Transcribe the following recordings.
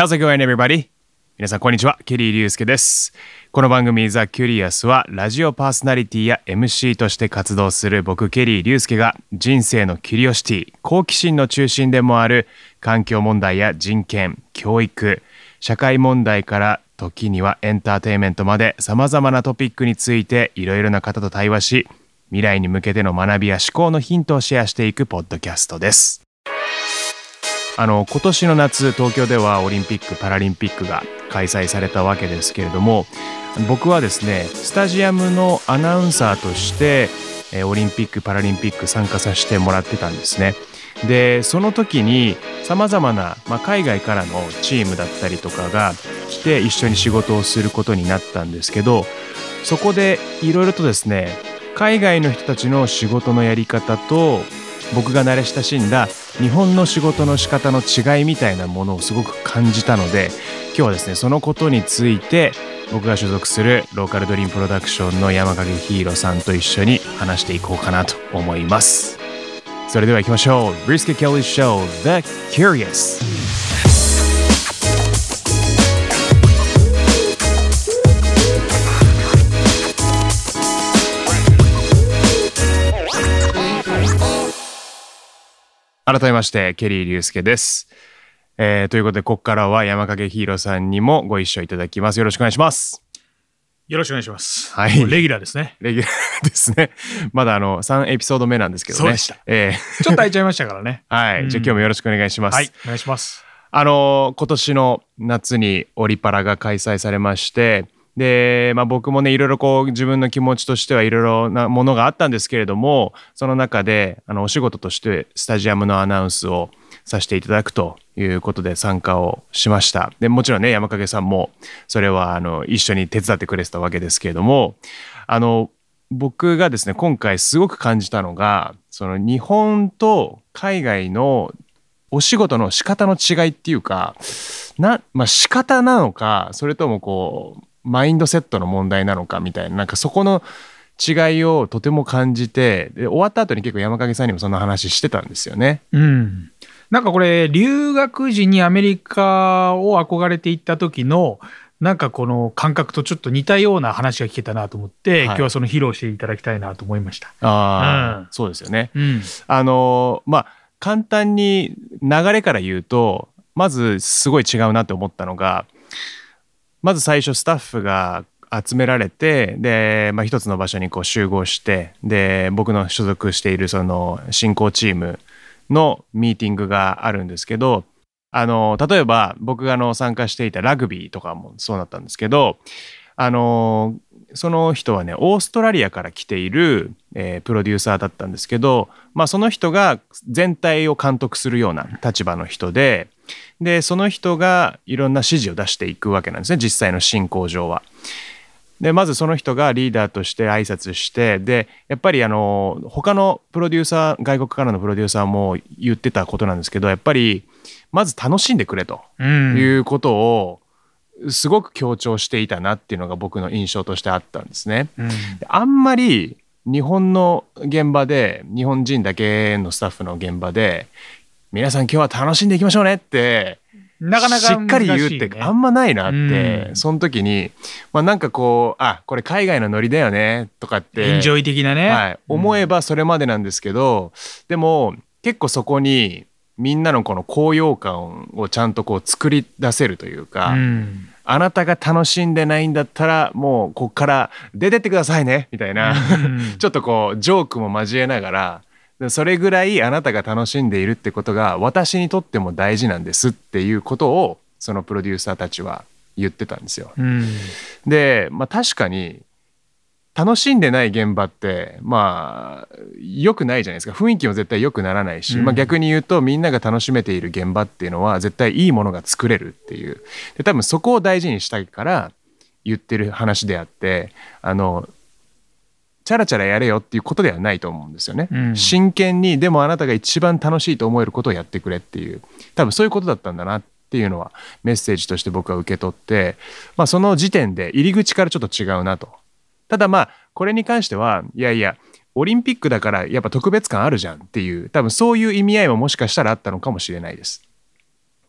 How's it going, everybody? 皆さん、こんにちは。ケリー・リュウスケです。この番組、 The Curious は、ラジオパーソナリティや MC として活動する僕、ケリー・リュウスケが、人生の curiosity、好奇心の中心でもある、環境問題や人権、教育、社会問題から、時にはエンターテインメントまで、様々なトピックについて、いろいろな方と対話し、未来に向けての学びや思考のヒントをシェアしていくポッドキャストです。あの今年の夏東京ではオリンピック・パラリンピックが開催されたわけですけれども僕はですねスタジアムのアナウンサーとしてオリンピック・パラリンピック参加させてもらってたんですね。でその時にさまざまな、ま、海外からのチームだったりとかが来て一緒に仕事をすることになったんですけどそこでいろいろとですね海外の人たちの仕事のやり方と僕が慣れ親しんだ日本の仕事の仕方の違いみたいなものをすごく感じたので今日はですねそのことについて僕が所属するローカルドリームプロダクションの山影ヒーローさんと一緒に話していこうかなと思います。それでは行きましょう。Risky Kelly Show The Curious 改めましてケリー隆介です、えーということでここからは山影ヒーローさんにもご一緒いただきます。よろしくお願いします。よろしくお願いします。はい。レギュラーですね。レギュラー ですね。まだあの3エピソード目なんですけどね。そえー。ちょっと空いちゃいましたからね。はい、じゃあ今日もよろしくお願いします、はい、お願いします。あの今年の夏にオリパラが開催されましてで、まあ、僕もねいろいろこう自分の気持ちとしてはいろいろなものがあったんですけれどもその中であのお仕事としてスタジアムのアナウンスをさせていただくということで参加をしました。でもちろんね山影さんもそれはあの一緒に手伝ってくれてたわけですけれどもあの僕がですね今回すごく感じたのがその日本と海外のお仕事の仕方の違いっていうかな、まあ、仕方なのかそれともこうマインドセットの問題なのかみたいななんかそこの違いをとても感じてで終わった後に結構山影さんにもその話してたんですよね。うん。なんかこれ、留学時にアメリカを憧れていった時の、なんかこの感覚とちょっと似たような話が聞けたなと思って、はい今日はその披露していただきたいなと思いました。あうんそうですよね。うん。あのまあ簡単に流れから言うとまずすごい違うなって思ったのがまず最初スタッフが集められてで、まあ、一つの場所にこう集合してで僕の所属しているその進行チームのミーティングがあるんですけどあの例えば僕がの参加していたラグビーとかもそうだったんですけどあのその人はねオーストラリアから来ている、えープロデューサーだったんですけど、まあ、その人が全体を監督するような立場の人ででその人がいろんな指示を出していくわけなんですね実際の進行上は。でまずその人がリーダーとして挨拶してでやっぱりあの他のプロデューサー外国からのプロデューサーも言ってたことなんですけどやっぱりまず楽しんでくれとうん。いうことをすごく強調していたなっていうのが僕の印象としてあったんですね。うんあんまり日本の現場で日本人だけのスタッフの現場で皆さん今日は楽しんでいきましょうねってなかなかしっかり言うってあんまないなって、うん。その時に、まあ、なんかこうあこれ海外のノリだよねとかってエンジョイ的なね。はい、思えばそれまでなんですけど、でも結構そこにみんなのこの高揚感をちゃんとこう作り出せるというか、うん。あなたが楽しんでないんだったらもうこっから出てってくださいねみたいな、うん。ちょっとこうジョークも交えながらでそれぐらいあなたが楽しんでいるってことが私にとっても大事なんですっていうことをそのプロデューサーたちは言ってたんですよ。うん。で、まあ、確かに楽しんでない現場ってまあ良くないじゃないですか雰囲気も絶対良くならないし、うんまあ、逆に言うとみんなが楽しめている現場っていうのは絶対いいものが作れるっていうで多分そこを大事にしたいから言ってる話であってあのチャラチャラやれよっていうことではないと思うんですよね。うん真剣にでもあなたが一番楽しいと思えることをやってくれっていう多分そういうことだったんだなっていうのはメッセージとして僕は受け取って、まあ、その時点で入り口からちょっと違うなと。ただまあこれに関してはいやいやオリンピックだからやっぱ特別感あるじゃんっていう多分そういう意味合いももしかしたらあったのかもしれないです。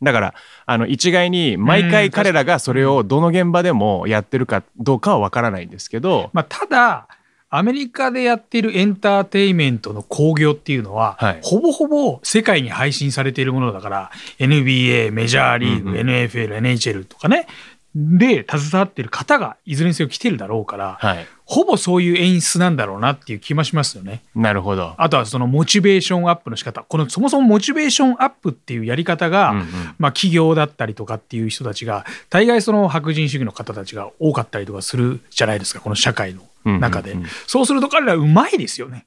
だからあの一概に毎回彼らがそれをどの現場でもやってるかどうかは分からないんですけど、まあ、ただアメリカでやっているエンターテインメントの興行っていうのは、はい。ほぼほぼ世界に配信されているものだから NBA メジャーリーグ、うんうん。NFL NHL とかね。で携わってる方がいずれにせよ来てるだろうから、はい、ほぼそういう演出なんだろうなっていう気もしますよね。なるほど。あとはそのモチベーションアップの仕方。このそもそもモチベーションアップっていうやり方が、うんうん。まあ、企業だったりとかっていう人たちが大概その白人主義の方たちが多かったりとかするじゃないですかこの社会の中で、そうすると彼らうまいですよね。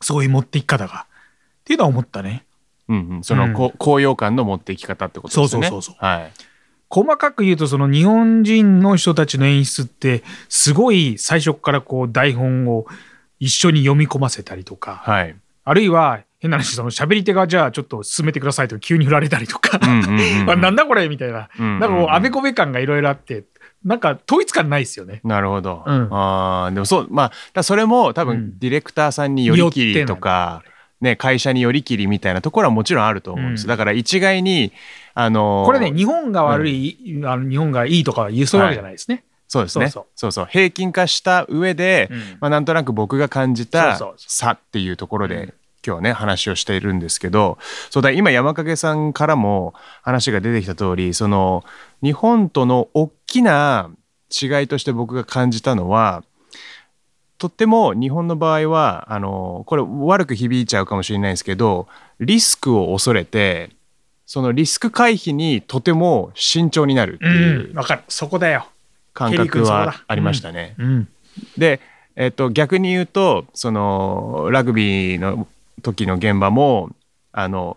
そういう持っていき方が。っていうのは思ったね。うんうん、その、うん。こ高揚感の持っていき方ってことですね。そうそうそうそう。はい。細かく言うとその日本人の人たちの演出ってすごい最初からこう台本を一緒に読み込ませたりとか、はい。あるいは変な話その喋り手がじゃあちょっと進めてくださいと急に振られたりとか、う なんだこれみたいな、うんうんうん。なんかこうあべこべ感がいろいろあってなんか統一感ないですよね。なるほど。うんああ、でもそう、まあ、だそれも多うん分ディレクターさんによりきりとか、ね、会社によりきりみたいなところはもちろんあると思うんです。うんだから一概に、あのーこれね日本が悪い、あの日本がいいとかは言うそうわけじゃないですね。そうですね。そそううそう平均化した上で、うんまあ、なんとなく僕が感じた差っていうところで、うん今日はね話をしているんですけどそうだ今山影さんからも話が出てきた通りその日本との大きな違いとして僕が感じたのはとっても日本の場合はあのこれ悪く響いちゃうかもしれないですけどリスクを恐れてそのリスク回避にとても慎重になるっていううん、わかるそこだよ。感覚はありましたね。うんで、えっと、逆に言うとそのラグビーの時の現場もあの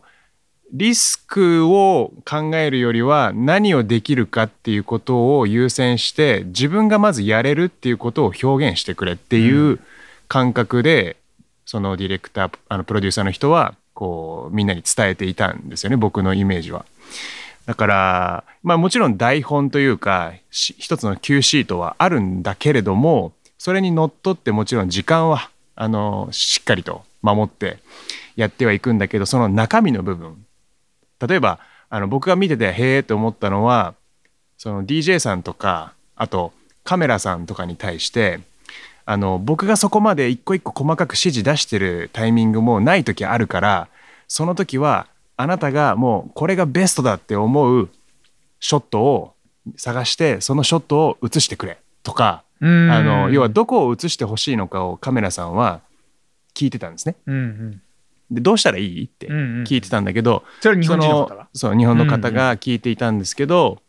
リスクを考えるよりは何をできるかっていうことを優先して自分がまずやれるっていうことを表現してくれっていう感覚で、そのディレクターあのプロデューサーの人はこうみんなに伝えていたんですよね僕のイメージは。だからまあもちろん台本というかし一つの Q シートはあるんだけれどもそれにのっとってもちろん時間はあのしっかりと守ってやってはいくんだけどその中身の部分例えばあの僕が見ててへえって思ったのはその DJ さんとかあとカメラさんとかに対してあの僕がそこまで一個一個細かく指示出してるタイミングもない時あるからその時はあなたがもうこれがベストだって思うショットを探してそのショットを映してくれとかうんあの要はどこを映してほしいのかをカメラさんは聞いてたんですね。うんうんでどうしたらいい？って聞いてたんだけど、それは日本人の方が？そう日本の方が聞いていたんですけど、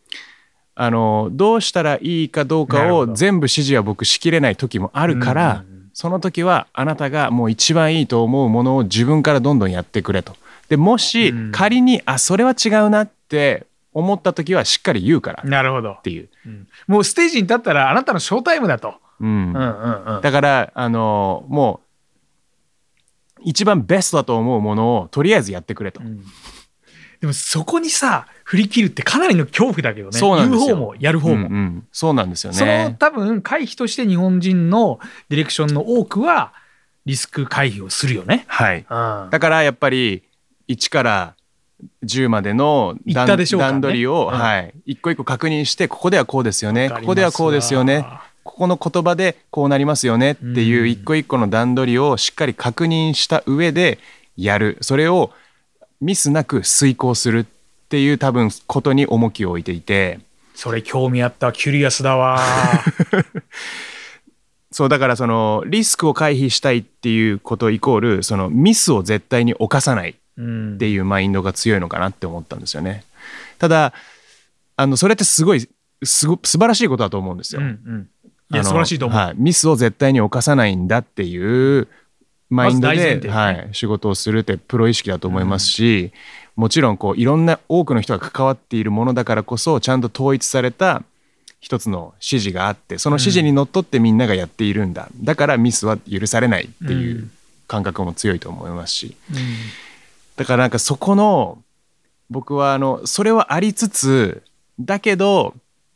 あのどうしたらいいかどうかを全部指示は僕しきれない時もあるから、その時はあなたがもう一番いいと思うものを自分からどんどんやってくれと。でもしうん。仮に、あそれは違うなって思った時はしっかり言うから。っなるほど、ていう。うん。もうステージに立ったらあなたのショータイムだと。うん。うんうんうん。だからあのもう一番ベストだと思うものをとりあえずやってくれと。うん。でもそこにさ振り切るってかなりの恐怖だけどね。そうなんですよ。言う方もやる方も、うんうん。そうなんですよそのね。多分回避として日本人のディレクションの多くはリスク回避をするよね。はい。うん。だからやっぱり1から10までの言段ね。段取りを、うん。はい、一個一個確認してここではこうですよね。ここではこうですよねここの言葉でこうなりますよねっていううん一個一個の段取りをしっかり確認した上でやるそれをミスなく遂行するっていう多分ことに重きを置いていてそれ興味あったキュリアスだわ。そうだからそのリスクを回避したいっていうことイコールそのミスを絶対に犯さないうんっていうマインドが強いのかなって思ったんですよね。ただあのそれってすごいすご素晴らしいことだと思うんですよ。うんうんいや素晴らしいと思う。はい、ミスを絶対に犯さないんだっていうマインドで、はい、仕事をするってプロ意識だと思いますし、もちろんこういろんな多くの人が関わっているものだからこそちゃんと統一された一つの指示があってその指示にのっとってみんながやっているんだ、だからミスは許されないっていううん感覚も強いと思いますし。うん。だからなんかそこの僕はあのそれはありつつだけど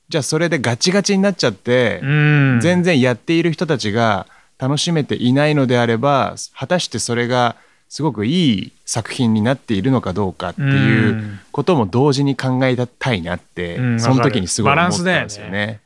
じゃあそれでガチガチになっちゃって、うん。全然やっている人たちが楽しめていないのであれば果たしてそれがすごくいい作品になっているのかどうかっていうことも同時に考えたいなって、うんその時にすごい思ったんバランスですよね。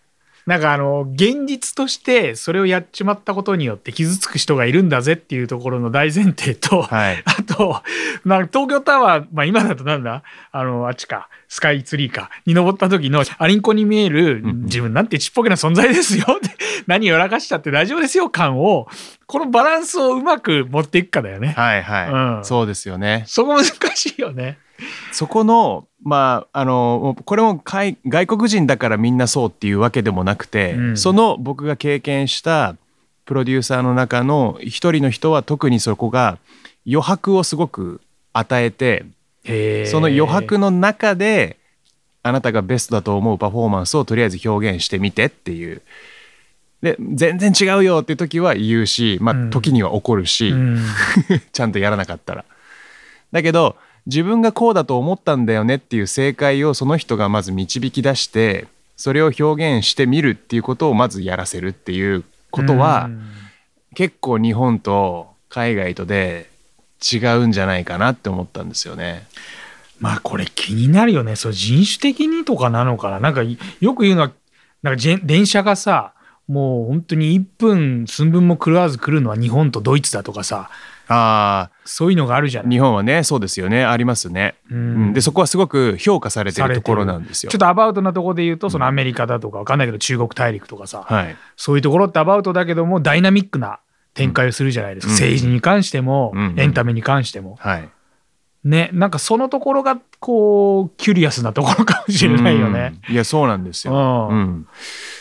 なんかあの現実としてそれをやっちまったことによって傷つく人がいるんだぜっていうところの大前提と、はい、あと、まあ、東京タワー、まあ、今だとなんだ？あのあっちか。スカイツリーか。に登った時のアリンコに見える自分なんてちっぽけな存在ですよって 何をやらかしたって大丈夫ですよ感をこのバランスをうまく持っていくかだよね。はい、はい、うん。そうですよね。そこ難しいよね。そこのまああのこれも海外国人だからみんなそうっていうわけでもなくて、うんその僕が経験したプロデューサーの中の一人の人は特にそこが余白をすごく与えてその余白の中であなたがベストだと思うパフォーマンスをとりあえず表現してみてっていう。で全然違うよっていう時は言うし、まうんあ、時には怒るし、うん ちゃんとやらなかったら。だけど自分がこうだと思ったんだよねっていう正解をその人がまず導き出してそれを表現してみるっていうことをまずやらせるっていうことは、うん。結構日本と海外とで違うんじゃないかなって思ったんですよね。まあこれ気になるよね。そう人種的にとかなのかな。なんかいよく言うのはなんか電車がさもう本当に1分寸分も狂わず来るのは日本とドイツだとかさ。あそういうのがあるじゃあない。日本はねそうですよね。ありますね。ううん。ん、でそこはすごく評価されてるところなんですよ。ちょっ。とアバウトなところで言うとそのアメリカだとかわかんないけど中国大陸とかさ、はい、そういうところってアバウトだけどもダイナミックな展開をするじゃないですか、うん。政治に関しても、うん。エンタメに関しても。はい、ねなんかそのところがこうキュリアスなところかもしれないよね。うん。いやそうなんですよ。うん。うん、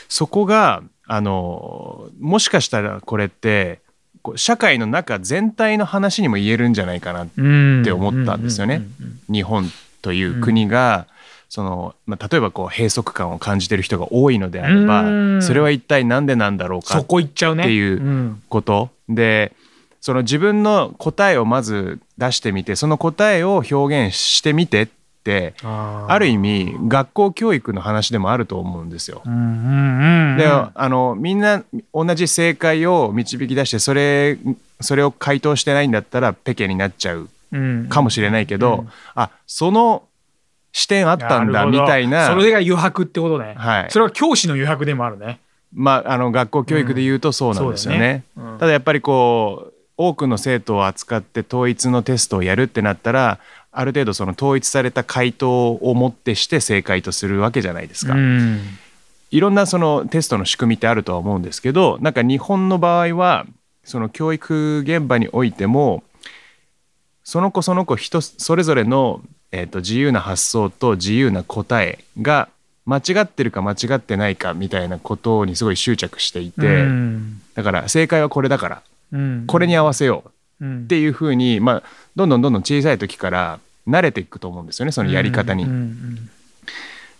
そこがあのもしかしたらこれってこう社会の中全体の話にも言えるんじゃないかなうん。って思ったんですよね。日本という国が、そのまあ、例えばこう閉塞感を感じてる人が多いのであれば、うん。それは一体何でなんだろうかそこ行っちゃうね。っていうん。こと。でその自分の答えをまず出してみてその答えを表現してみてってある意味学校教育の話でもあると思うんですよ。うんうんうんうん。であのみんな同じ正解を導き出してそれそれを回答してないんだったらペケになっちゃううん。かもしれないけど、うん。あその視点あったんだみたいな。それが余白ってことね。はい。それは教師の余白でもあるね。まあ、あの学校教育で言うとそうなんですよね。そうだね。うん。ただやっぱりこう多くの生徒を扱って統一のテストをやるってなったらある程度その統一された回答をもってして正解とするわけじゃないですか。うんいろんなそのテストの仕組みってあるとは思うんですけどなんか日本の場合はその教育現場においてもその子その子人それぞれの、えー、と自由な発想と自由な答えが間違ってるか間違ってないかみたいなことにすごい執着していて、うんだから正解はこれだからうんこれに合わせよううんっていうふうに、まあ、どんどんどんどん小さい時から慣れていくと思うんですよねそのやり方に。うんうん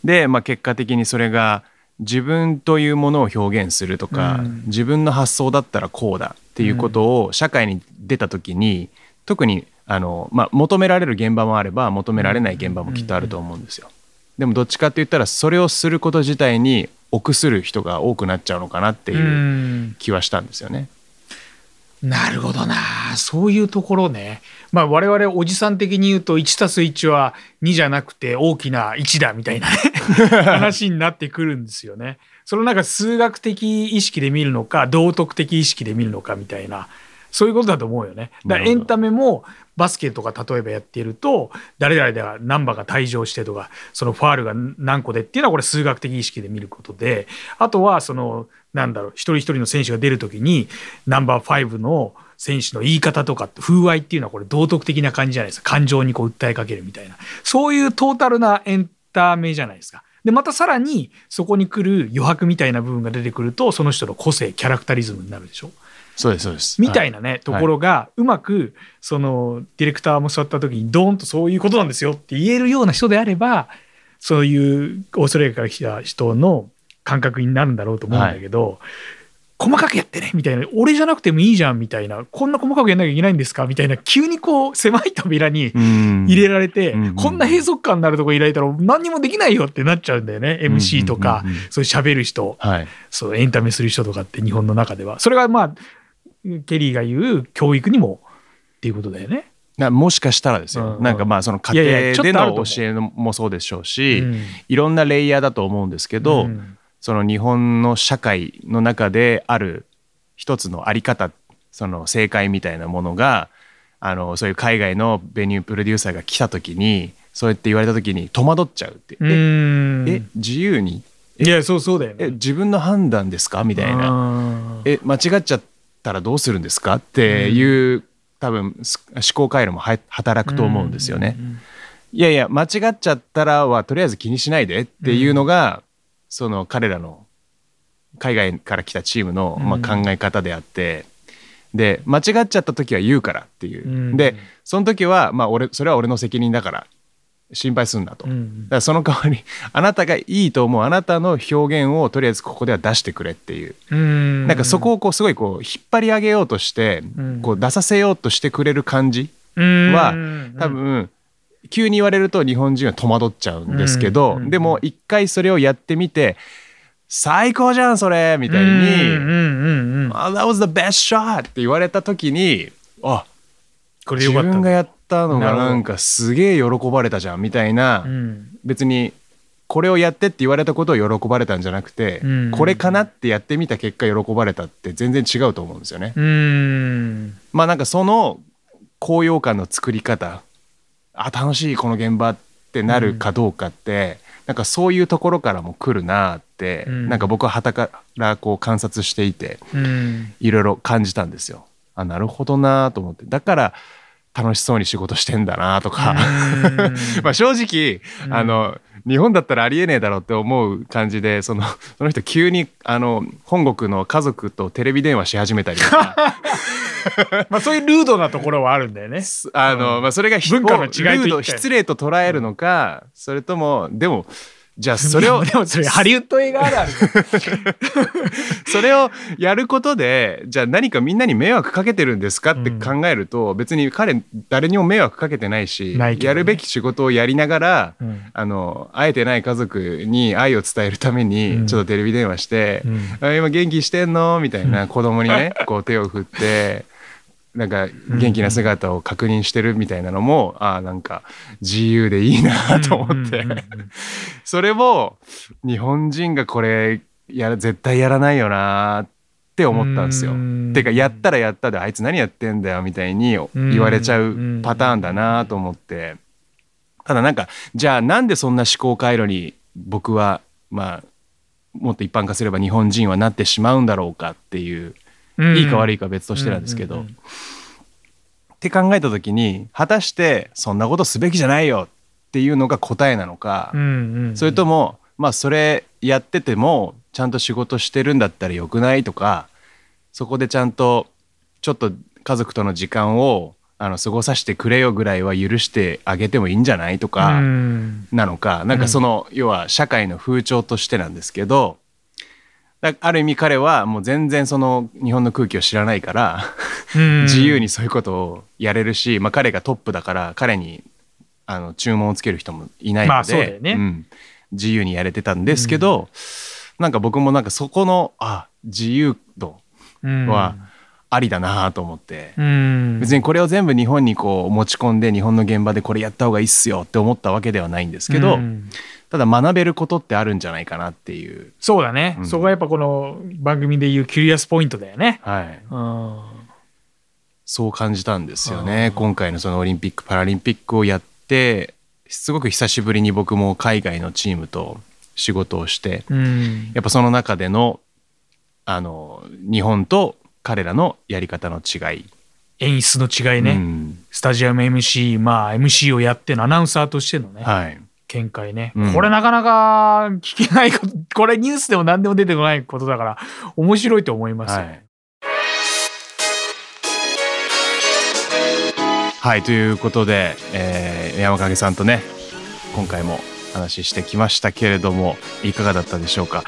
で、まあ、結果的にそれが自分というものを表現するとか、うん自分の発想だったらこうだっていうことを社会に出た時に特にあの、まあ、求められる現場もあれば求められない現場もきっとあると思うんですよ。でもどっちかって言ったらそれをすること自体に臆する人が多くなっちゃうのかなっていううん気はしたんですよね。なるほどな。そういうところね。まあ我々おじさん的に言うと 1+1 は2じゃなくて大きな1だみたいなね。話になってくるんですよね。そのなんか数学的意識で見るのか道徳的意識で見るのかみたいな。そういうことだと思うよね。だエンタメもバスケとか例えばやっていると誰々では何羽が退場してとかそのファールが何個でっていうのはこれ数学的意識で見ることであとはそのなんだろう一人一人の選手が出る時にナンバー5の選手の言い方とか風合いっていうのはこれ道徳的な感じじゃないですか感情にこう訴えかけるみたいなそういうトータルなエンタメじゃないですか。でまたさらにそこに来る余白みたいな部分が出てくるとその人の個性キャラクタリズムになるでしょ。そうですそうです。みたいなね、ところがうまくそのディレクターも座った時にドーンとそういうことなんですよって言えるような人であればそういうオーストラリアから来た人の感覚になるんだろうと思うんだけど、細かくやってねみたいな。俺じゃなくてもいいじゃんみたいな。こんな細かくやんなきゃいけないんですかみたいな急にこう狭い扉にうん。入れられて、うんうんこんな閉塞感のあるとこ入れられたら何にもできないよってなっちゃうんだよね。MC とか、うんうんうん。そういう喋る人。はい。そうエンタメする人とかって日本の中では。それがまあケリーが言う教育にもっていうことだよね。なもしかしたらですよ、うんうん。なんかまあその家庭での教えのもそうでしょうし、うん。いろんなレイヤーだと思うんですけど、うんその日本の社会の中である一つのあり方その正解みたいなものがあのそういう海外のベニュープロデューサーが来た時にそうやって言われた時に戸惑っちゃうって、う。え自由に？いやそうそうだよね。え自分の判断ですか？みたいな。なえ間違っちゃったらどうするんですか？っていう、多分す思考回路もは働くと思うんですよね。いやいや間違っちゃったらはとりあえず気にしないでっていうのが、その彼らの海外から来たチームの、まあ、うん考え方であって、で間違っちゃった時は言うからっていう、うん。でその時は、まあ、俺それは俺の責任だから心配すんなと、だからその代わりあなたがいいと思うあなたの表現をとりあえずここでは出してくれっていう。うんなんかそこをこうすごいこう引っ張り上げようとして、うん。こう出させようとしてくれる感じはは多分急に言われると日本人は戸惑っちゃうんですけど、うんでも一回それをやってみて最高じゃんそれみたいにうんうんうんうん「あ That was the best shot」って言われた時にあ自これでよかった。分がやったのがなんかすげえ喜ばれたじゃんみたいな、うん。別にこれをやってって言われたことを喜ばれたんじゃなくて、うん。これかなってやってみた結果喜ばれたって全然違うと思うんですよね。うん。まあなんかその高揚感の作り方あ楽しいこの現場ってなるかどうかって、なんかそういうところからも来るなって、うん。なんか僕は傍からこう観察していてうん。いろいろ感じたんですよ。あなるほどなと思って。だから楽しそうに仕事してんだなとか、まあ正直、うん。あの日本だったらありえねえだろうって思う感じでその その人急にあの本国の家族とテレビ電話し始めたりとか。まあそういうルードなところはあるんだよね。あの、まあ、それが文化の違いと失礼と捉えるのか、それともでもじゃあそれを でもそれハリウッド映画あるある。それをやることでじゃあ何かみんなに迷惑かけてるんですかって考えると、別に彼誰にも迷惑かけてないしないねやるべき仕事をやりながら、うんあの会えてない家族に愛を伝えるために、うんちょっとテレビ電話してうん「あ今元気してんの?」みたいな子供にねこう手を振って。なんか元気な姿を確認してるみたいなのも、ああなんか自由でいいなと思って、うんうんうん それも日本人がこれやら絶対やらないよなって思ったんですよ。うん。てかやったらやったであいつ何やってんだよみたいに言われちゃうパターンだなと思って。ただなんかじゃあなんでそんな思考回路に僕はまあもっと一般化すれば日本人はなってしまうんだろうかっていういいか悪いかは別としてなんですけど、って考えた時に果たしてそんなことすべきじゃないよ。っていうのが答えなのか、それともまあそれやっててもちゃんと仕事してるんだったらよくないとかそこでちゃんとちょっと家族との時間をあの過ごさせてくれよぐらいは許してあげてもいいんじゃないとかうん。なのか、なんかその、要は社会の風潮としてなんですけどだある意味彼はもう全然その日本の空気を知らないからうん。自由にそういうことをやれるし、まあ、彼がトップだから彼にあの注文をつける人もいないので、自由にやれてたんですけど、なんか僕もなんかそこのあ自由度うん。はありだなと思って、うん。別にこれを全部日本にこう持ち込んで日本の現場でこれやった方がいいっすよって思ったわけではないんですけど、うんただ学べることってあるんじゃないかなっていう、そうだね、うん。そこがやっぱこの番組でいうキュリアスポイントだよね。はい、うん。そう感じたんですよね。今回のそのオリンピック・パラリンピックをやってすごく久しぶりに僕も海外のチームと仕事をしてうん。やっぱその中でのあの日本と彼らのやり方の違い、演出の違いね、うん。スタジアム MC まあ MC をやってのアナウンサーとしてのね、はい、見解ね、うん。これなかなか聞けないこと これニュースでも何でも出てこないことだから面白いと思います。よ、はい。はい、ということで、えー山影さんとね今回も話してきましたけれどもいかがだったでしょうか？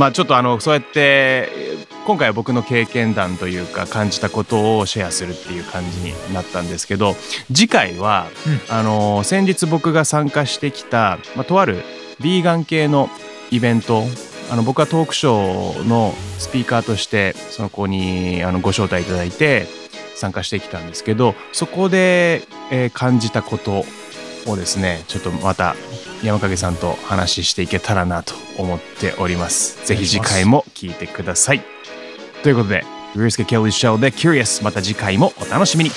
まあちょっとあのそうやってえー今回は僕の経験談というか感じたことをシェアするっていう感じになったんですけど次回は、あの先日僕が参加してきた、まあ、とあるビーガン系のイベントあの僕はトークショーのスピーカーとしてその子にあのご招待いただいて参加してきたんですけどそこで、えー感じたことをですねちょっとまた山影さんと話していけたらなと思っております。ぜひ次回も聞いてください。ということで Ryusuke Kelly Show で Curious また次回もお楽しみに.